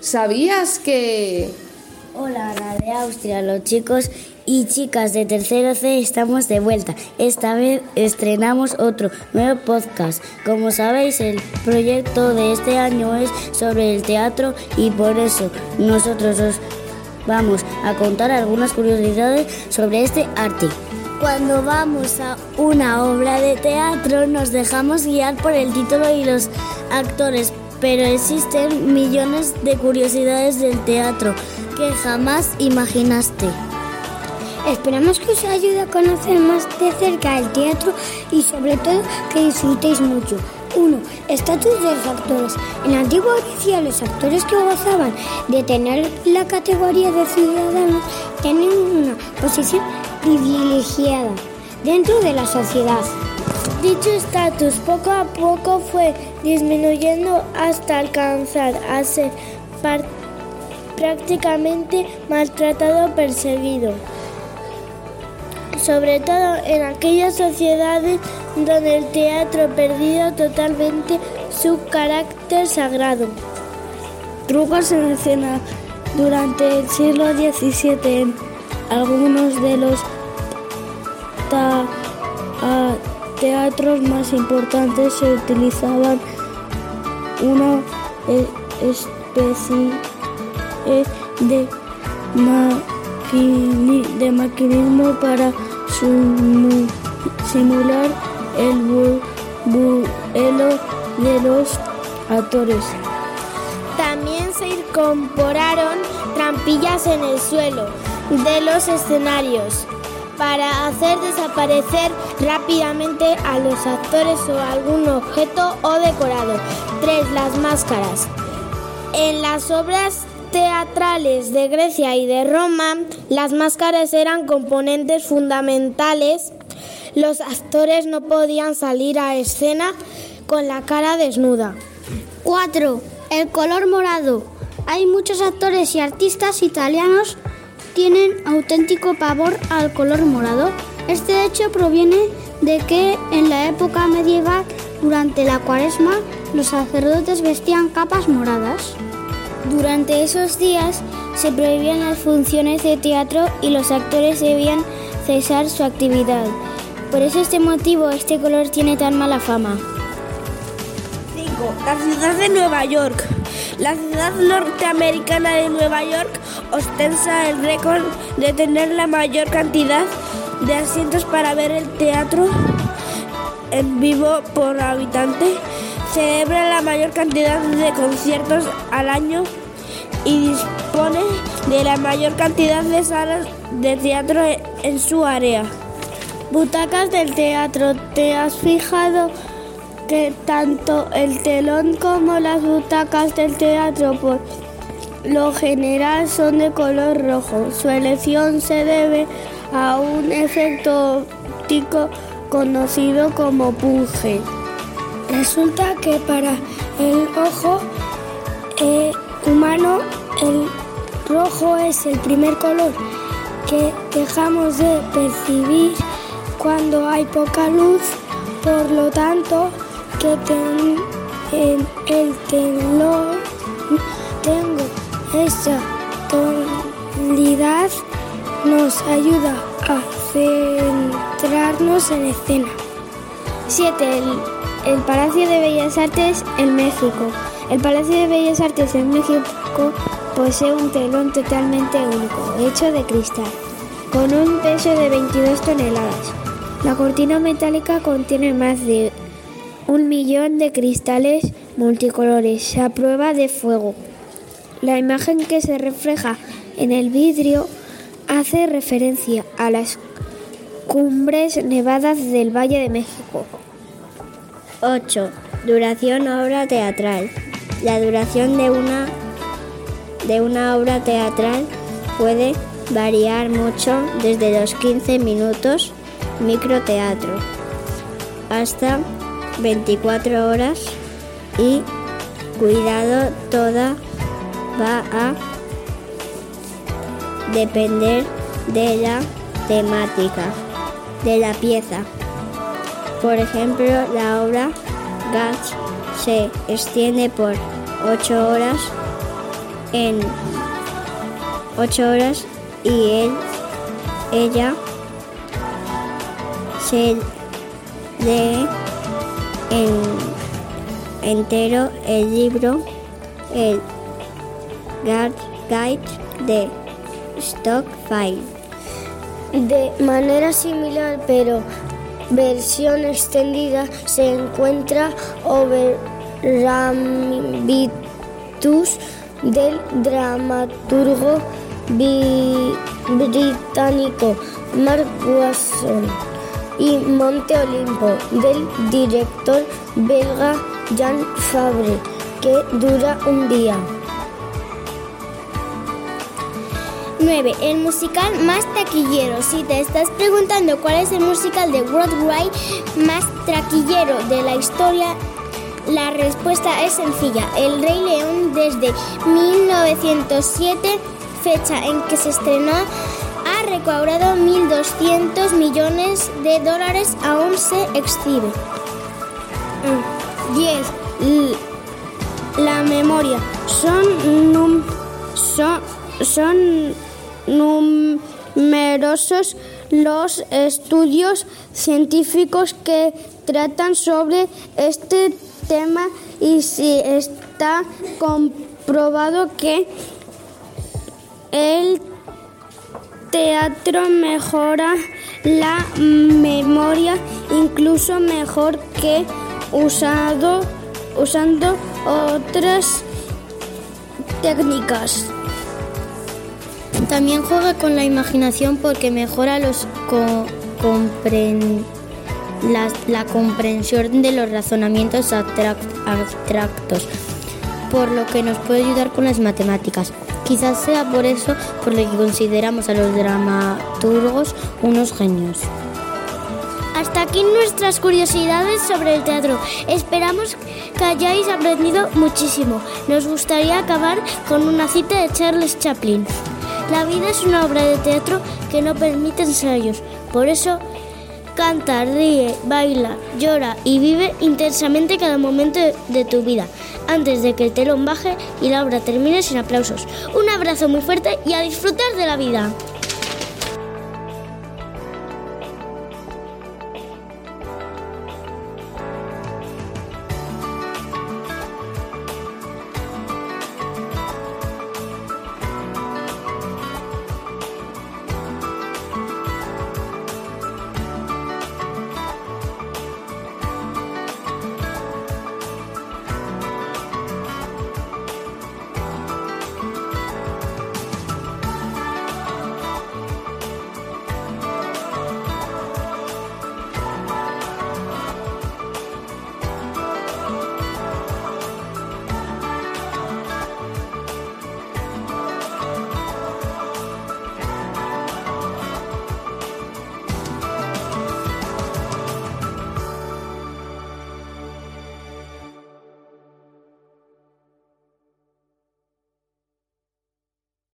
¿Sabías que... Hola, la de Austria, los chicos y chicas de tercero C estamos de vuelta. Esta vez estrenamos otro nuevo podcast. Como sabéis, el proyecto de este año es sobre el teatro y por eso nosotros os vamos a contar algunas curiosidades sobre este arte. Cuando vamos a una obra de teatro nos dejamos guiar por el título y los actores, pero existen millones de curiosidades del teatro que jamás imaginaste. Esperamos que os ayude a conocer más de cerca el teatro y sobre todo que disfrutéis mucho. 1. Estatus de los actores. En la antigua Grecia los actores que gozaban de tener la categoría de ciudadanos tenían una posición privilegiada dentro de la sociedad. Dicho estatus poco a poco fue disminuyendo hasta alcanzar a ser prácticamente maltratado o perseguido, sobre todo en aquellas sociedades donde el teatro perdido totalmente su carácter sagrado. Trucos en escena. Durante el siglo XVII algunos de los teatros más importantes se utilizaban una especie de, de maquinismo para simular el vuelo de los actores. También se incorporaron trampillas en el suelo de los escenarios para hacer desaparecer rápidamente a los actores o algún objeto o decorado. 3. Las máscaras. En las obras teatrales de Grecia y de Roma, las máscaras eran componentes fundamentales. Los actores no podían salir a escena con la cara desnuda. 4. El color morado. Hay muchos actores y artistas italianos tienen auténtico pavor al color morado. Este hecho proviene de que en la época medieval, durante la cuaresma, los sacerdotes vestían capas moradas. Durante esos días se prohibían las funciones de teatro y los actores debían cesar su actividad. Por eso este motivo este color tiene tan mala fama. 5. La ciudad de Nueva York. La ciudad norteamericana de Nueva York ostenta el récord de tener la mayor cantidad de asientos para ver el teatro en vivo por habitante. Celebra la mayor cantidad de conciertos al año y dispone de la mayor cantidad de salas de teatro en su área. Butacas del teatro. ¿Te has fijado que tanto el telón como las butacas del teatro por lo general son de color rojo? Su elección se debe a un efecto óptico conocido como punge. Resulta que para el ojo eh, humano el rojo es el primer color que dejamos de percibir cuando hay poca luz, por lo tanto que en el telón tengo esa tonalidad nos ayuda a centrarnos en escena. 7. El, el, Palacio de Bellas Artes en México. El Palacio de Bellas Artes en México posee un telón totalmente único, hecho de cristal, con un peso de 22 toneladas. La cortina metálica contiene más de un millón de cristales multicolores a prueba de fuego. La imagen que se refleja en el vidrio hace referencia a las cumbres nevadas del Valle de México. 8. Duración obra teatral. La duración de una, de una obra teatral puede variar mucho desde los 15 minutos microteatro hasta 24 horas y cuidado toda va a depender de la temática de la pieza. Por ejemplo, la obra Gats se extiende por 8 horas en ocho horas y él, ella se lee en entero el libro, el guide de Stock File. De manera similar, pero versión extendida, se encuentra Overrambitus del dramaturgo británico Mark Watson y Monte Olimpo del director belga Jean Fabre, que dura un día. 9. El musical más taquillero. Si te estás preguntando cuál es el musical de Broadway más taquillero de la historia, la respuesta es sencilla. El Rey León desde 1907, fecha en que se estrenó, recaudado 1.200 millones de dólares, aún se exhibe. 10. La memoria. Son, num, son, son numerosos los estudios científicos que tratan sobre este tema y si está comprobado que el teatro mejora la memoria incluso mejor que usando otras técnicas. También juega con la imaginación porque mejora la, comprensión de los razonamientos abstractos, por lo que nos puede ayudar con las matemáticas. Quizás sea por eso por lo que consideramos a los dramaturgos unos genios. Hasta aquí nuestras curiosidades sobre el teatro. Esperamos que hayáis aprendido muchísimo. Nos gustaría acabar con una cita de Charles Chaplin. La vida es una obra de teatro que no permite ensayos. Por eso, canta, ríe, baila, llora y vive intensamente cada momento de tu vida, antes de que el telón baje y la obra termine sin aplausos. Un abrazo muy fuerte y a disfrutar de la vida.